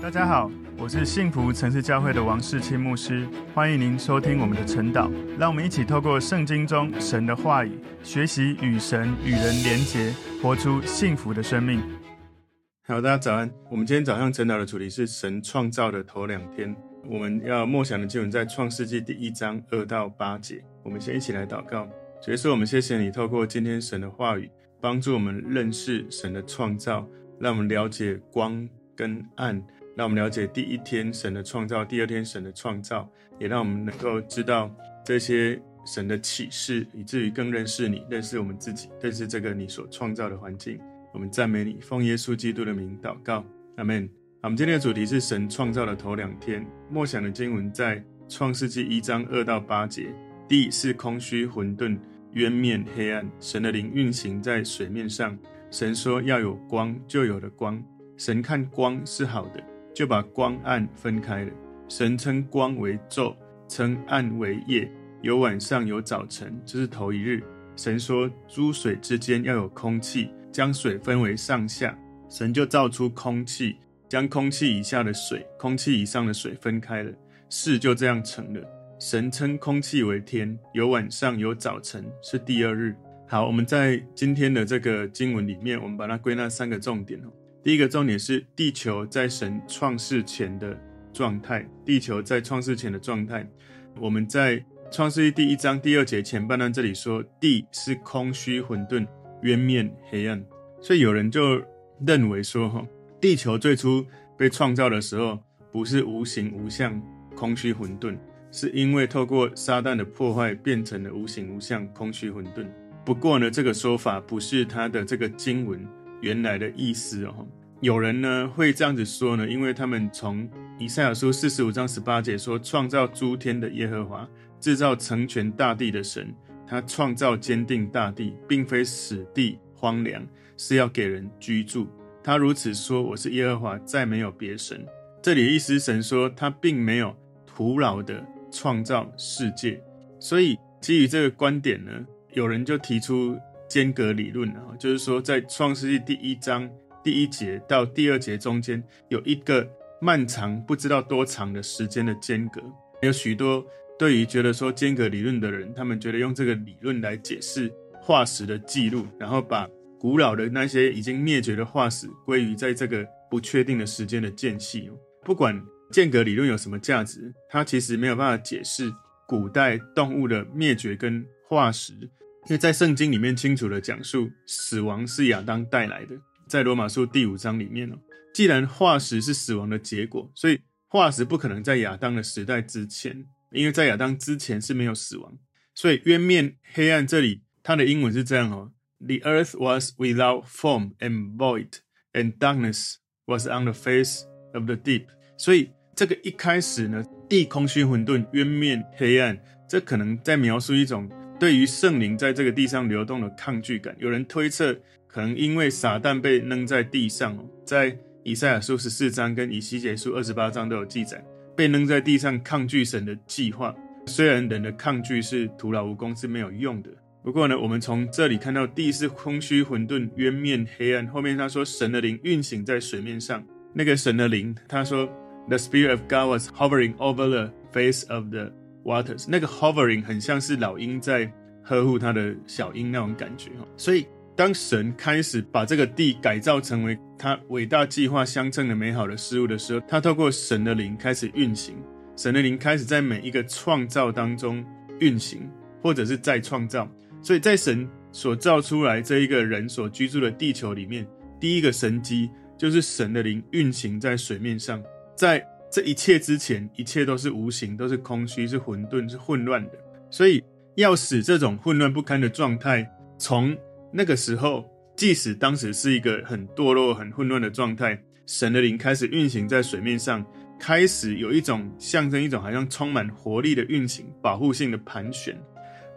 大家好，我是幸福城市教会的王世清牧师，欢迎您收听我们的晨祷。让我们一起透过圣经中神的话语，学习与神与人连结，活出幸福的生命。好，大家早安。我们今天早上晨祷的主题是神创造的头两天。我们要默想的经文在创世纪第一章二到八节。我们先一起来祷告。主耶稣，我们谢谢你透过今天神的话语，帮助我们认识神的创造，让我们了解光跟暗。让我们了解第一天神的创造，第二天神的创造，也让我们能够知道这些神的启示，以至于更认识你，认识我们自己，认识这个你所创造的环境。我们赞美你，奉耶稣基督的名祷告，阿门。好，我们今天的主题是神创造的头两天，默想的经文在创世纪一章二到八节。地是空虚混沌，渊面黑暗，神的灵运行在水面上。神说要有光，就有了光。神看光是好的。就把光暗分开了。神称光为昼，称暗为夜。有晚上，有早晨，这是头一日。神说：诸水之间要有空气，将水分为上下。神就造出空气，将空气以下的水、空气以上的水分开了。事就这样成了。神称空气为天。有晚上，有早晨，是第二日。好，我们在今天的这个经文里面，我们把它归纳三个重点。第一个重点是地球在神创世前的状态。地球在创世前的状态，我们在创世记第一章第二节前半段这里说，地是空虚混沌，渊面黑暗。所以有人就认为说，哈，地球最初被创造的时候不是无形无相、空虚混沌，是因为透过撒旦的破坏变成了无形无相、空虚混沌。不过呢，这个说法不是他的这个经文。原来的意思哦，有人呢会这样子说呢，因为他们从以赛亚书四十五章十八节说，创造诸天的耶和华，制造成全大地的神，他创造坚定大地，并非死地荒凉，是要给人居住。他如此说：“我是耶和华，再没有别神。”这里的意思，神说他并没有徒劳的创造世界。所以基于这个观点呢，有人就提出。间隔理论啊，就是说，在创世纪第一章第一节到第二节中间，有一个漫长不知道多长的时间的间隔。有许多对于觉得说间隔理论的人，他们觉得用这个理论来解释化石的记录，然后把古老的那些已经灭绝的化石归于在这个不确定的时间的间隙。不管间隔理论有什么价值，它其实没有办法解释古代动物的灭绝跟化石。因为在圣经里面清楚地讲述，死亡是亚当带来的，在罗马书第五章里面哦，既然化石是死亡的结果，所以化石不可能在亚当的时代之前，因为在亚当之前是没有死亡，所以渊面黑暗这里它的英文是这样哦，The earth was without form and void, and darkness was on the face of the deep。所以这个一开始呢，地空虚混沌，渊面黑暗，这可能在描述一种。对于圣灵在这个地上流动的抗拒感，有人推测，可能因为撒旦被扔在地上，在以赛亚书十四章跟以西结书二十八章都有记载，被扔在地上抗拒神的计划。虽然人的抗拒是徒劳无功，是没有用的。不过呢，我们从这里看到地是空虚混沌，渊面黑暗。后面他说神的灵运行在水面上，那个神的灵，他说 The Spirit of God was hovering over the face of the Waters 那个 hovering 很像是老鹰在呵护他的小鹰那种感觉哈，所以当神开始把这个地改造成为他伟大计划相称的美好的事物的时候，他透过神的灵开始运行，神的灵开始在每一个创造当中运行，或者是再创造。所以在神所造出来这一个人所居住的地球里面，第一个神迹就是神的灵运行在水面上，在。这一切之前，一切都是无形，都是空虚，是混沌，是混乱的。所以，要使这种混乱不堪的状态，从那个时候，即使当时是一个很堕落、很混乱的状态，神的灵开始运行在水面上，开始有一种象征一种好像充满活力的运行，保护性的盘旋，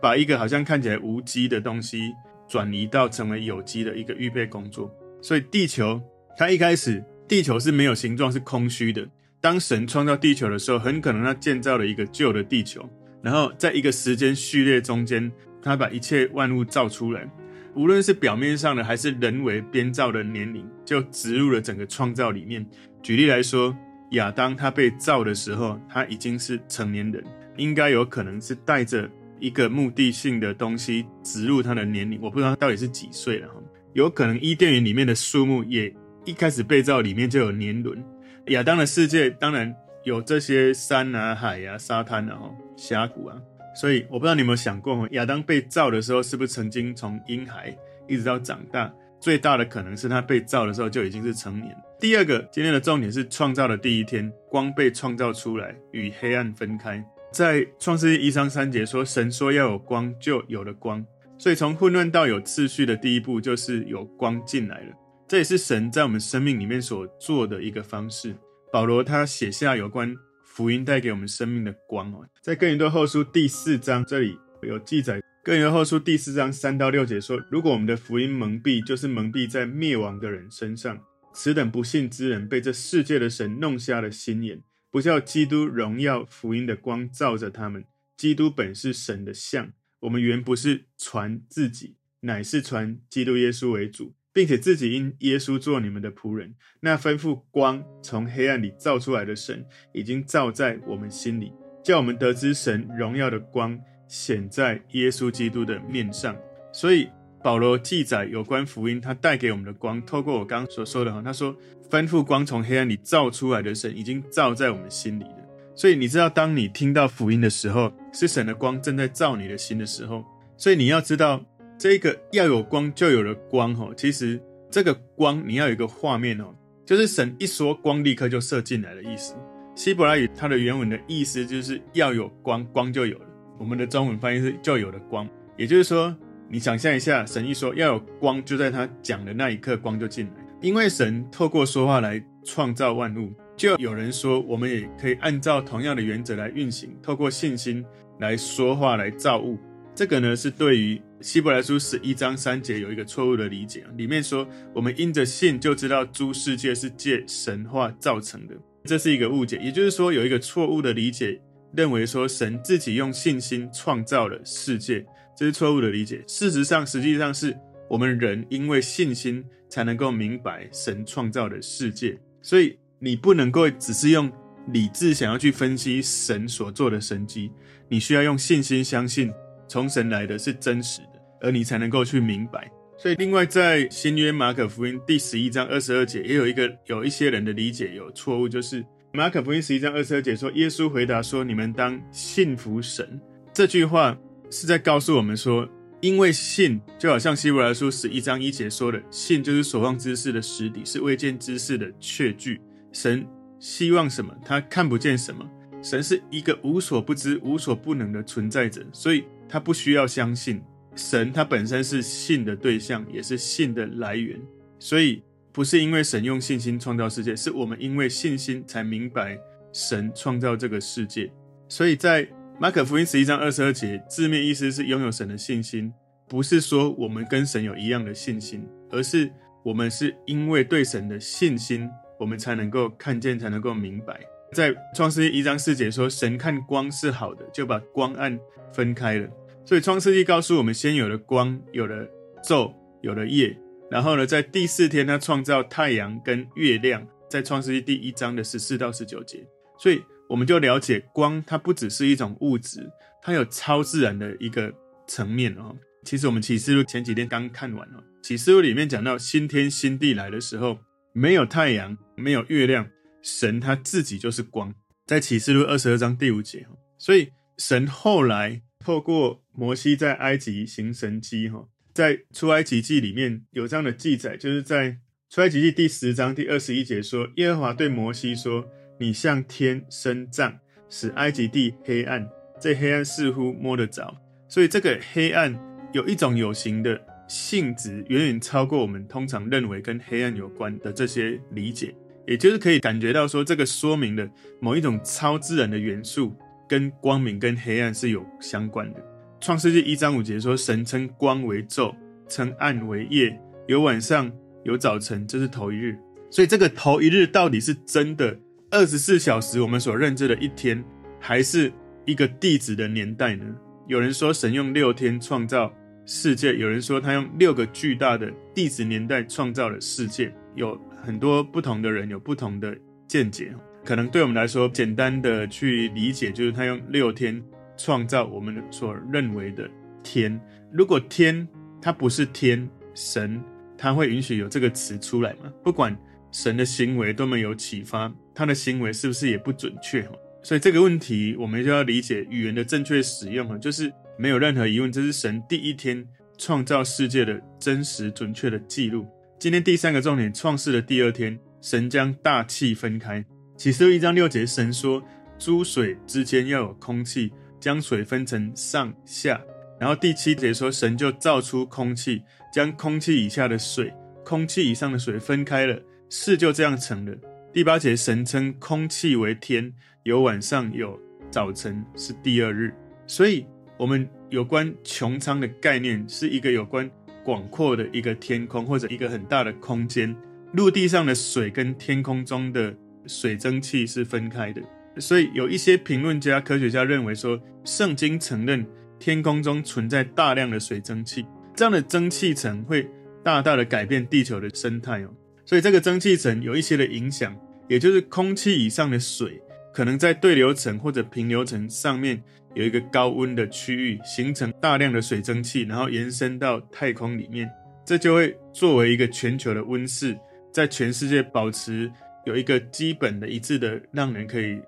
把一个好像看起来无机的东西转移到成为有机的一个预备工作。所以，地球它一开始，地球是没有形状，是空虚的。当神创造地球的时候，很可能他建造了一个旧的地球，然后在一个时间序列中间，他把一切万物造出来，无论是表面上的还是人为编造的年龄，就植入了整个创造里面。举例来说，亚当他被造的时候，他已经是成年人，应该有可能是带着一个目的性的东西植入他的年龄。我不知道他到底是几岁了哈，有可能伊甸园里面的树木也一开始被造里面就有年轮。亚当的世界当然有这些山啊、海啊、沙滩啊、峡谷啊，所以我不知道你有没有想过，亚当被造的时候是不是曾经从婴孩一直到长大？最大的可能是他被造的时候就已经是成年。第二个，今天的重点是创造的第一天，光被创造出来，与黑暗分开。在创世记一章三节说，神说要有光，就有了光。所以从混乱到有秩序的第一步，就是有光进来了。这也是神在我们生命里面所做的一个方式。保罗他写下有关福音带给我们生命的光哦，在哥林多后书第四章这里有记载。哥林多后书第四章三到六节说：“如果我们的福音蒙蔽，就是蒙蔽在灭亡的人身上。此等不信之人，被这世界的神弄瞎了心眼，不叫基督荣耀福音的光照着他们。基督本是神的像。我们原不是传自己，乃是传基督耶稣为主，并且自己因耶稣做你们的仆人。那吩咐光从黑暗里照出来的神，已经照在我们心里，叫我们得知神荣耀的光。”显在耶稣基督的面上，所以保罗记载有关福音，他带给我们的光，透过我刚刚所说的哈，他说吩咐光从黑暗里照出来的神，已经照在我们心里了。所以你知道，当你听到福音的时候，是神的光正在照你的心的时候。所以你要知道，这个要有光就有了光哈。其实这个光你要有一个画面哦，就是神一说光，立刻就射进来的意思。希伯来语它的原文的意思就是要有光，光就有了。我们的中文翻译是“就有了光”，也就是说，你想象一下，神一说要有光，就在他讲的那一刻，光就进来。因为神透过说话来创造万物，就有人说，我们也可以按照同样的原则来运行，透过信心来说话来造物。这个呢，是对于希伯来书十一章三节有一个错误的理解，里面说我们因着信就知道诸世界是借神话造成的，这是一个误解，也就是说有一个错误的理解。认为说神自己用信心创造了世界，这是错误的理解。事实上，实际上是我们人因为信心才能够明白神创造的世界。所以你不能够只是用理智想要去分析神所做的神迹，你需要用信心相信从神来的是真实，而你才能够去明白。所以，另外在新约马可福音第十一章二十二节，也有一个有一些人的理解有错误，就是。马可福音十一章二十二节说：“耶稣回答说，你们当信服神。”这句话是在告诉我们说，因为信，就好像希伯来书十一章一节说的，信就是所望之事的实底，是未见之事的确据。神希望什么？他看不见什么？神是一个无所不知、无所不能的存在者，所以他不需要相信神，他本身是信的对象，也是信的来源，所以。不是因为神用信心创造世界，是我们因为信心才明白神创造这个世界。所以在马可福音十一章二十二节，字面意思是拥有神的信心，不是说我们跟神有一样的信心，而是我们是因为对神的信心，我们才能够看见，才能够明白。在创世一章四节说，神看光是好的，就把光暗分开了。所以创世纪告诉我们，先有了光，有了昼，有了夜。然后呢，在第四天，他创造太阳跟月亮，在创世纪第一章的十四到十九节，所以我们就了解光，它不只是一种物质，它有超自然的一个层面哦。其实我们启示录前几天刚看完哦，启示录里面讲到新天新地来的时候，没有太阳，没有月亮，神他自己就是光，在启示录二十二章第五节，所以神后来透过摩西在埃及行神迹哈。在出埃及记里面有这样的记载，就是在出埃及记第十章第二十一节说：“耶和华对摩西说，你向天伸杖，使埃及地黑暗，这黑暗似乎摸得着。所以这个黑暗有一种有形的性质，远远超过我们通常认为跟黑暗有关的这些理解，也就是可以感觉到说，这个说明了某一种超自然的元素跟光明跟黑暗是有相关的。”创世纪一章五节说：“神称光为昼，称暗为夜，有晚上，有早晨，这是头一日。所以这个头一日到底是真的二十四小时，我们所认知的一天，还是一个地质的年代呢？有人说神用六天创造世界，有人说他用六个巨大的地质年代创造了世界。有很多不同的人有不同的见解。可能对我们来说，简单的去理解，就是他用六天创造我们所认为的天。如果天它不是天，神他会允许有这个词出来吗？不管神的行为多么有启发，他的行为是不是也不准确？所以这个问题，我们就要理解语言的正确使用，就是没有任何疑问，这是神第一天创造世界的真实准确的记录。今天第三个重点，创世的第二天，神将大气分开。启示录一章六节，神说：“诸水之间要有空气，将水分成上下。”然后第七节说，神就造出空气，将空气以下的水、空气以上的水分开了，事就这样成了。第八节，神称空气为天，有晚上，有早晨，是第二日。所以，我们有关穹苍的概念，是一个有关广阔的一个天空，或者一个很大的空间。陆地上的水跟天空中的水蒸气是分开的，所以有一些评论家、科学家认为说，圣经承认天空中存在大量的水蒸气，这样的蒸汽层会大大的改变地球的生态哦。所以这个蒸汽层有一些的影响，也就是空气以上的水可能在对流层或者平流层上面有一个高温的区域，形成大量的水蒸气，然后延伸到太空里面，这就会作为一个全球的温室，在全世界保持。有一个基本的一致的让人可以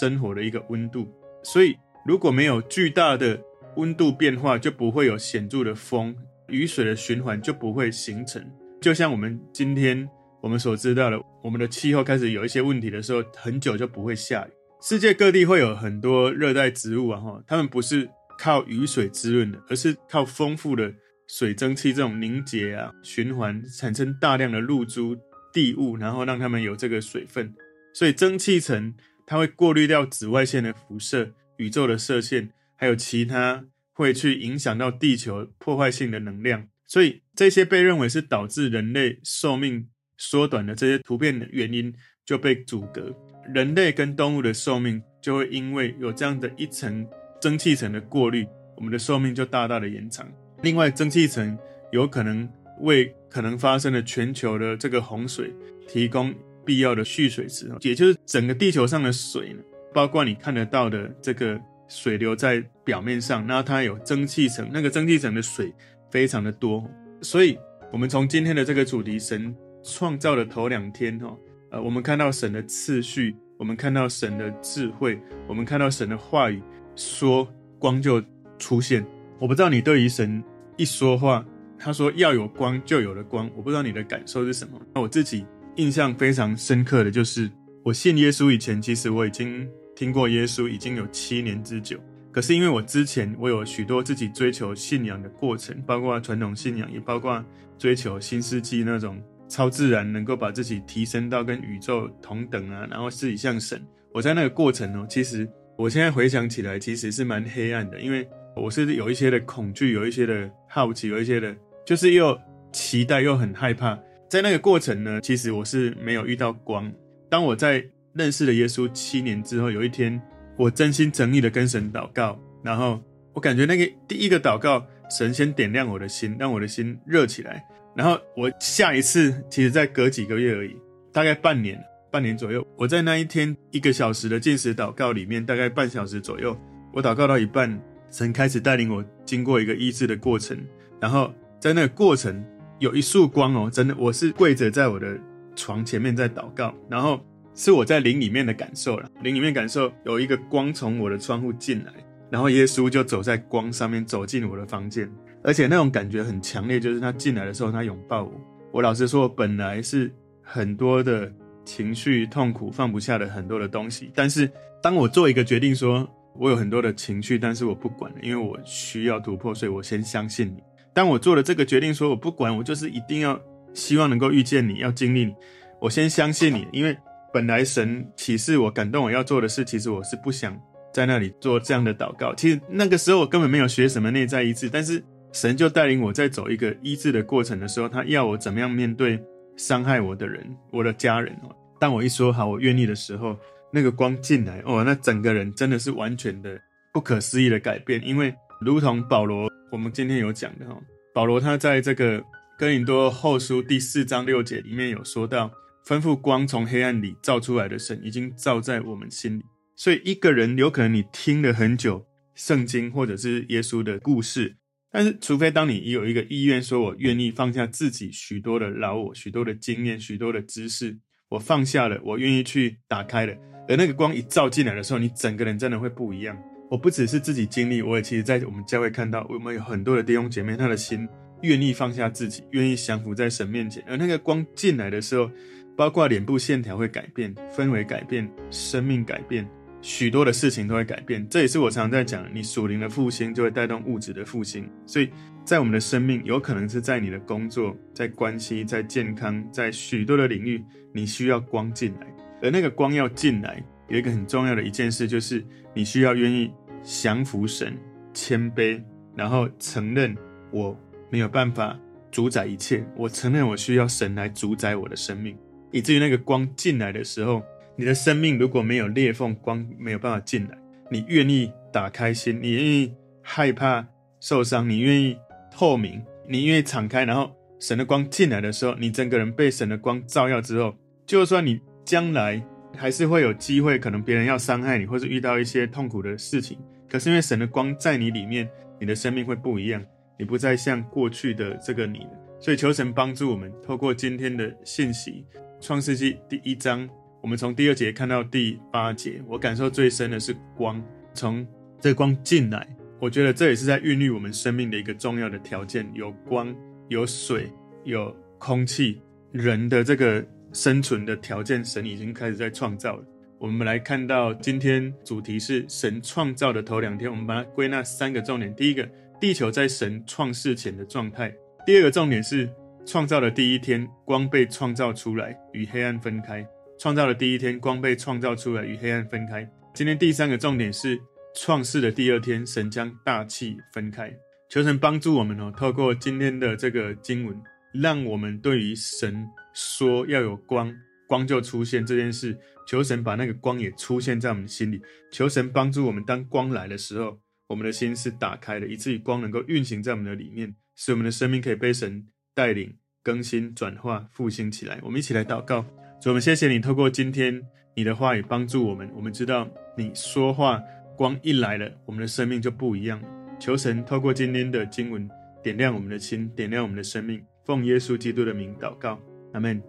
生活的一个温度，所以如果没有巨大的温度变化，就不会有显著的风，雨水的循环就不会形成。就像我们今天我们所知道的，我们的气候开始有一些问题的时候，很久就不会下雨。世界各地会有很多热带植物啊，哈，它们不是靠雨水滋润的，而是靠丰富的水蒸气这种凝结啊循环，产生大量的露珠。地物，然后让它们有这个水分，所以蒸汽层它会过滤掉紫外线的辐射、宇宙的射线，还有其他会去影响到地球破坏性的能量。所以这些被认为是导致人类寿命缩短的这些突变的原因就被阻隔，人类跟动物的寿命就会因为有这样的一层蒸汽层的过滤，我们的寿命就大大的延长。另外，蒸汽层有可能为可能发生的全球的这个洪水，提供必要的蓄水池，也就是整个地球上的水呢，包括你看得到的这个水流在表面上，那它有蒸汽层，那个蒸汽层的水非常的多，所以我们从今天的这个主题，神创造的头两天，哈，呃，我们看到神的次序，我们看到神的智慧，我们看到神的话语，说光就出现。我不知道你对于神一说话。他说要有光，就有了光。我不知道你的感受是什么。那我自己印象非常深刻的就是，我信耶稣以前，其实我已经听过耶稣已经有七年之久。可是因为我之前我有许多自己追求信仰的过程，包括传统信仰，也包括追求新世纪那种超自然，能够把自己提升到跟宇宙同等啊，然后自己像神。我在那个过程哦，其实我现在回想起来，其实是蛮黑暗的，因为我是有一些的恐惧，有一些的好奇，有一些的。就是又期待又很害怕，在那个过程呢，其实我是没有遇到光。当我在认识了耶稣七年之后，有一天我真心诚意的跟神祷告，然后我感觉那个第一个祷告，神先点亮我的心，让我的心热起来。然后我下一次，其实在隔几个月而已，大概半年，半年左右，我在那一天一个小时的进食祷告里面，大概半小时左右，我祷告到一半，神开始带领我经过一个医治的过程，然后。在那个过程，有一束光哦，真的，我是跪着在我的床前面在祷告，然后是我在灵里面的感受了。灵里面感受有一个光从我的窗户进来，然后耶稣就走在光上面走进我的房间，而且那种感觉很强烈，就是他进来的时候，他拥抱我。我老实说，本来是很多的情绪、痛苦放不下的很多的东西，但是当我做一个决定，说我有很多的情绪，但是我不管了，因为我需要突破，所以我先相信你。当我做了这个决定，说我不管，我就是一定要希望能够遇见你，要经历你。我先相信你，因为本来神启示我、感动我要做的事，其实我是不想在那里做这样的祷告。其实那个时候我根本没有学什么内在医治，但是神就带领我在走一个医治的过程的时候，他要我怎么样面对伤害我的人、我的家人。当我一说好，我愿意的时候，那个光进来，哦，那整个人真的是完全的不可思议的改变，因为如同保罗。我们今天有讲的哈，保罗他在这个哥林多后书第四章六节里面有说到，吩咐光从黑暗里照出来的神，已经照在我们心里。所以一个人有可能你听了很久圣经或者是耶稣的故事，但是除非当你有一个意愿，说我愿意放下自己许多的老我、许多的经验、许多的知识，我放下了，我愿意去打开了，而那个光一照进来的时候，你整个人真的会不一样。我不只是自己经历，我也其实在我们教会看到，我们有很多的弟兄姐妹，他的心愿意放下自己，愿意降服在神面前。而那个光进来的时候，包括脸部线条会改变，氛围改变，生命改变，许多的事情都会改变。这也是我常常在讲，你属灵的复兴就会带动物质的复兴。所以在我们的生命，有可能是在你的工作、在关系、在健康、在许多的领域，你需要光进来。而那个光要进来。有一个很重要的一件事，就是你需要愿意降服神、谦卑，然后承认我没有办法主宰一切，我承认我需要神来主宰我的生命，以至于那个光进来的时候，你的生命如果没有裂缝，光没有办法进来，你愿意打开心，你愿意害怕受伤，你愿意透明，你愿意敞开，然后神的光进来的时候，你整个人被神的光照耀之后，就算你将来。还是会有机会，可能别人要伤害你，或是遇到一些痛苦的事情。可是因为神的光在你里面，你的生命会不一样，你不再像过去的这个你了。所以求神帮助我们，透过今天的信息，《创世纪》第一章，我们从第二节看到第八节，我感受最深的是光，从这光进来，我觉得这也是在孕育我们生命的一个重要的条件：有光、有水、有空气，人的这个。生存的条件，神已经开始在创造了。我们来看到今天主题是神创造的头两天，我们把它归纳三个重点：第一个，地球在神创世前的状态；第二个重点是创造的第一天，光被创造出来，与黑暗分开；创造的第一天，光被创造出来，与黑暗分开。今天第三个重点是创世的第二天，神将大气分开。求神帮助我们哦，透过今天的这个经文。让我们对于神说要有光，光就出现这件事，求神把那个光也出现在我们心里。求神帮助我们，当光来的时候，我们的心是打开的，以至于光能够运行在我们的里面，使我们的生命可以被神带领、更新、转化、复兴起来。我们一起来祷告，主，我们谢谢你，透过今天你的话语帮助我们。我们知道你说话，光一来了，我们的生命就不一样。求神透过今天的经文，点亮我们的心，点亮我们的生命。奉耶稣基督的名祷告，阿门。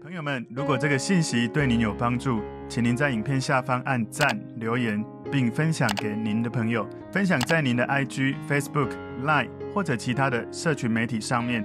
朋友们，如果这个信息对您有帮助，请您在影片下方按赞、留言，并分享给您的朋友，分享在您的 IG、Facebook、Line。或者其他的社群媒体上面